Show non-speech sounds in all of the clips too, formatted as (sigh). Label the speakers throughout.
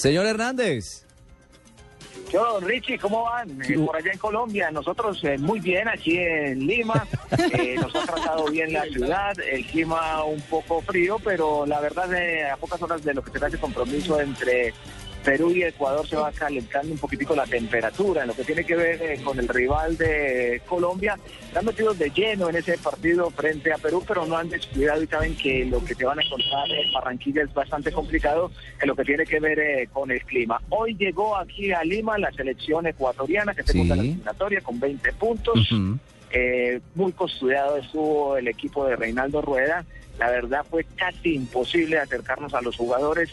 Speaker 1: Señor Hernández.
Speaker 2: Yo, Richie, ¿cómo van? Eh, por allá en Colombia, nosotros eh, muy bien aquí en Lima, (laughs) eh, nos ha tratado bien la ciudad, el clima un poco frío, pero la verdad a pocas horas de lo que será ese compromiso entre Perú y Ecuador se va calentando un poquitico la temperatura en lo que tiene que ver eh, con el rival de Colombia. Están metidos de lleno en ese partido frente a Perú, pero no han descuidado y saben que lo que se van a encontrar en Barranquilla es bastante complicado en lo que tiene que ver eh, con el clima. Hoy llegó aquí a Lima la selección ecuatoriana que se sí. la eliminatoria con 20 puntos. Eh, muy custodiado estuvo el equipo de Reinaldo Rueda. La verdad fue casi imposible acercarnos a los jugadores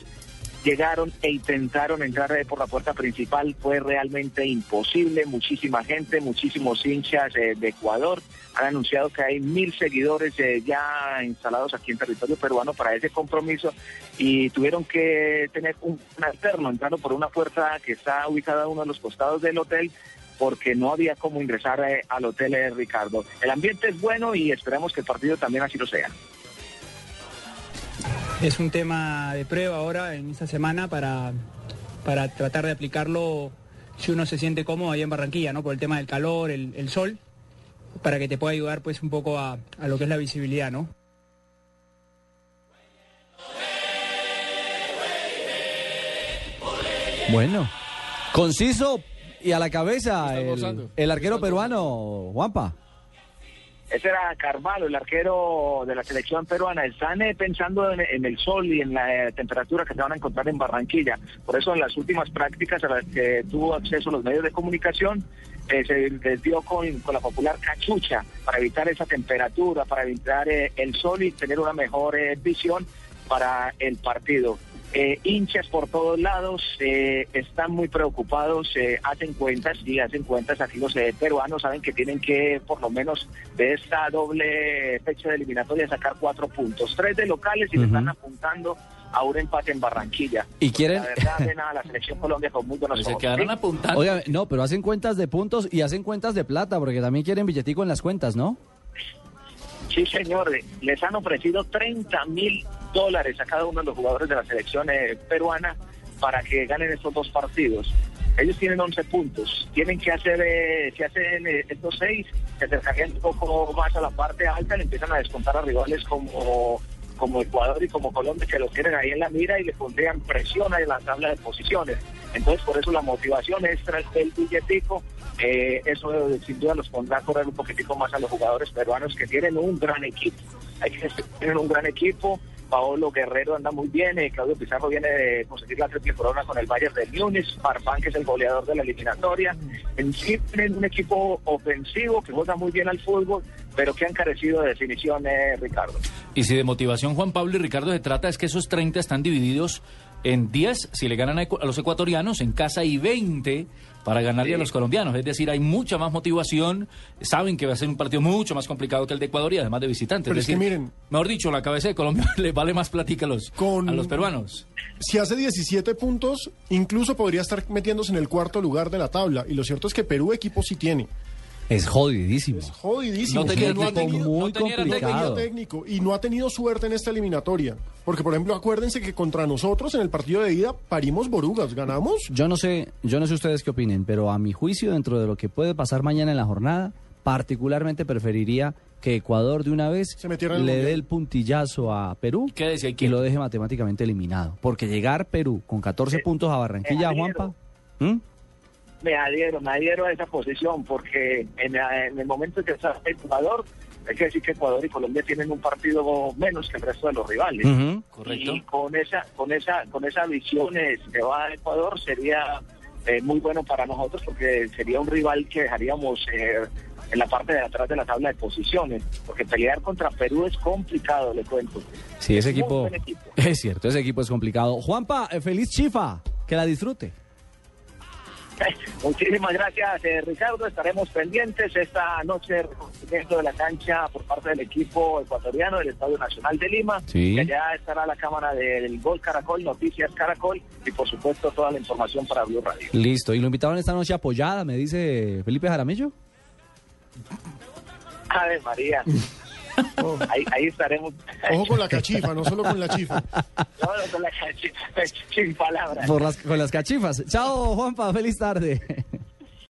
Speaker 2: llegaron e intentaron entrar por la puerta principal, fue realmente imposible, muchísima gente, muchísimos hinchas eh, de Ecuador han anunciado que hay mil seguidores eh, ya instalados aquí en territorio peruano para ese compromiso y tuvieron que tener un, alterno entrando por una puerta que está ubicada a uno de los costados del hotel porque no había cómo ingresar eh, al hotel Ricardo. El ambiente es bueno y esperamos que el partido también así lo sea.
Speaker 3: Es un tema de prueba ahora en esta semana para, para tratar de aplicarlo si uno se siente cómodo ahí en Barranquilla, ¿no? Por el tema del calor, el, el sol, para que te pueda ayudar pues un poco a, a lo que es la visibilidad, ¿no?
Speaker 1: Bueno, conciso y a la cabeza el, el arquero peruano, Juanpa.
Speaker 2: Ese era Carvalho, el arquero de la selección peruana. Están eh, pensando en, el sol y en la eh, temperatura que se van a encontrar en Barranquilla. Por eso en las últimas prácticas a las que tuvo acceso los medios de comunicación, eh, se les dio con, con, la popular cachucha para evitar esa temperatura, para evitar eh, el sol y tener una mejor visión para el partido. Eh, hinchas por todos lados eh, están muy preocupados, eh, hacen cuentas y hacen cuentas aquí los peruanos saben que tienen que por lo menos de esta doble fecha de eliminatoria sacar cuatro puntos, tres de locales y uh -huh. le están apuntando a un empate en Barranquilla.
Speaker 1: Y quieren.
Speaker 2: La verdad, ven a la selección Colombia con muy buenos
Speaker 4: Se
Speaker 2: ojos.
Speaker 4: quedaron
Speaker 2: ¿sí?
Speaker 4: apuntando.
Speaker 1: Oiga, no, pero hacen cuentas de puntos y hacen cuentas de plata, porque también quieren billetico en las cuentas, ¿no?
Speaker 2: Sí, señor. Les han ofrecido 30 mil dólares a cada uno de los jugadores de la selección eh, peruana para que ganen estos dos partidos. Ellos tienen 11 puntos. Tienen que hacer, eh, si hacen eh, estos se acercarían un poco más a la parte alta, le empiezan a descontar a rivales como como Ecuador y como Colombia que lo tienen ahí en la mira y le pondrían presión en la tabla de posiciones. Entonces, por eso la motivación extra del billetico, eh, eso sin duda los pondrá a correr un poquitico más a los jugadores peruanos que tienen un gran equipo. Hay que tener un gran equipo. Paolo Guerrero anda muy bien, eh, Claudio Pizarro viene de conseguir la triple corona con el Bayern de Múnich, Farfán que es el goleador de la eliminatoria. En sí un equipo ofensivo que juega muy bien al fútbol, pero que han carecido de definición, eh, Ricardo.
Speaker 4: Y si de motivación Juan Pablo y Ricardo se trata es que esos 30 están divididos en 10 si le ganan a los ecuatorianos en casa y 20 para ganarle sí. a los colombianos. Es decir, hay mucha más motivación, saben que va a ser un partido mucho más complicado que el de Ecuador y además de visitantes.
Speaker 5: Pero
Speaker 4: es, decir,
Speaker 5: es que miren,
Speaker 4: mejor dicho, la cabeza de Colombia (laughs) le vale más platica a los,
Speaker 5: con,
Speaker 4: a los peruanos.
Speaker 5: Si hace 17 puntos, incluso podría estar metiéndose en el cuarto lugar de la tabla. Y lo cierto es que Perú equipo sí tiene.
Speaker 1: Es jodidísimo.
Speaker 5: Es jodidísimo.
Speaker 4: No tenía,
Speaker 5: no ha tenido,
Speaker 1: muy
Speaker 5: no tenía
Speaker 1: complicado.
Speaker 5: técnico y no ha tenido suerte en esta eliminatoria. Porque, por ejemplo, acuérdense que contra nosotros en el partido de ida parimos borugas, ganamos.
Speaker 1: Yo no sé, yo no sé ustedes qué opinen, pero a mi juicio, dentro de lo que puede pasar mañana en la jornada, particularmente preferiría que Ecuador de una vez le dé el puntillazo a Perú
Speaker 4: decía,
Speaker 1: y lo deje matemáticamente eliminado. Porque llegar Perú con 14 eh, puntos a Barranquilla,
Speaker 2: eh,
Speaker 1: Juanpa.
Speaker 2: Me adhiero, me adhiero a esa posición porque en, en el momento en que está el jugador, hay que decir que Ecuador y Colombia tienen un partido menos que el resto de los rivales.
Speaker 1: Uh -huh,
Speaker 4: correcto.
Speaker 2: Y con esa, con esa, con esa visión que va a Ecuador sería eh, muy bueno para nosotros porque sería un rival que dejaríamos eh, en la parte de atrás de la tabla de posiciones, porque pelear contra Perú es complicado, le cuento.
Speaker 1: Sí, ese equipo, equipo, (laughs) es cierto, ese equipo es complicado. Juanpa, eh, feliz chifa, que la disfrute. (laughs)
Speaker 2: Muchísimas gracias, eh, Ricardo. Estaremos pendientes esta noche reconocimiento de la cancha por parte del equipo ecuatoriano del Estadio Nacional de Lima.
Speaker 1: Sí.
Speaker 2: Que allá estará la cámara del Gol Caracol, Noticias Caracol y por supuesto toda la información para Blue Radio.
Speaker 1: Listo. ¿Y lo invitaron esta noche apoyada, me dice Felipe Jaramillo?
Speaker 2: Ave María. (laughs) (laughs) ahí, estaremos.
Speaker 5: Ojo con la cachifa, no solo con la chifa. (laughs)
Speaker 2: No, con la cachifa, (laughs) sin palabras.
Speaker 1: Por las, con las cachifas. Chao, Juanpa, feliz tarde.